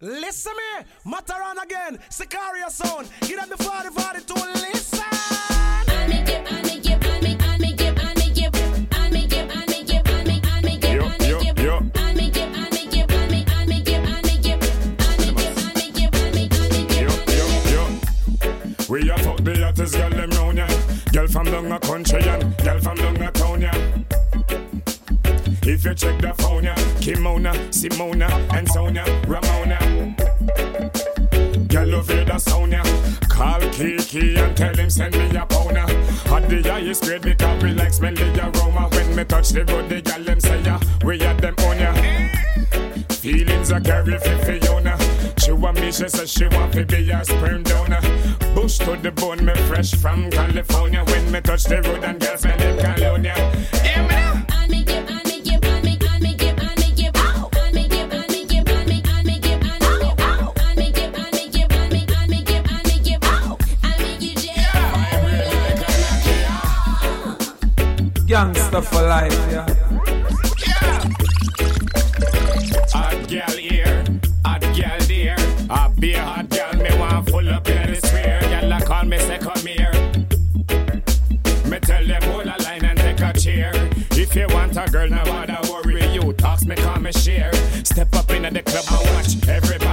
Listen me, Mataran again, Sicario sound. Give them the 40 42, listen. I make it, I make it, I make, I make it, I make it, I make it, I make it, I make, I make it, Yo, I make yo, it, yo. I make it, I make it, I make, I make it, I make it, I make it, I make it, I make, I make Yo, it. yo, yo. We a fuck the hottest girl them round ya. Girl from down country and girl from down town ya. If you check the phone Kimona, Simona, and Sonia, Ramona. Girl over the sound. Call Kiki and tell him send me a ya. Hot the highest grade because we like smell the aroma. When me touch the road, the girl them say ya, we had them on ya. Feelings are carry for Fiona. She want me, she says she want to be a sperm donor. Bush to the bone, me fresh from California. When me touch the road and girls smell them colonia. Yeah. Gangsta for life, yeah. Hot girl here, hot girl there. I be a hot girl, me want full up in the sphere. Girl, I call me say come here. Me tell them hold a line and take a chair. If you want a girl, now bother worry. You talks me, call me share. Step up in the club and watch everybody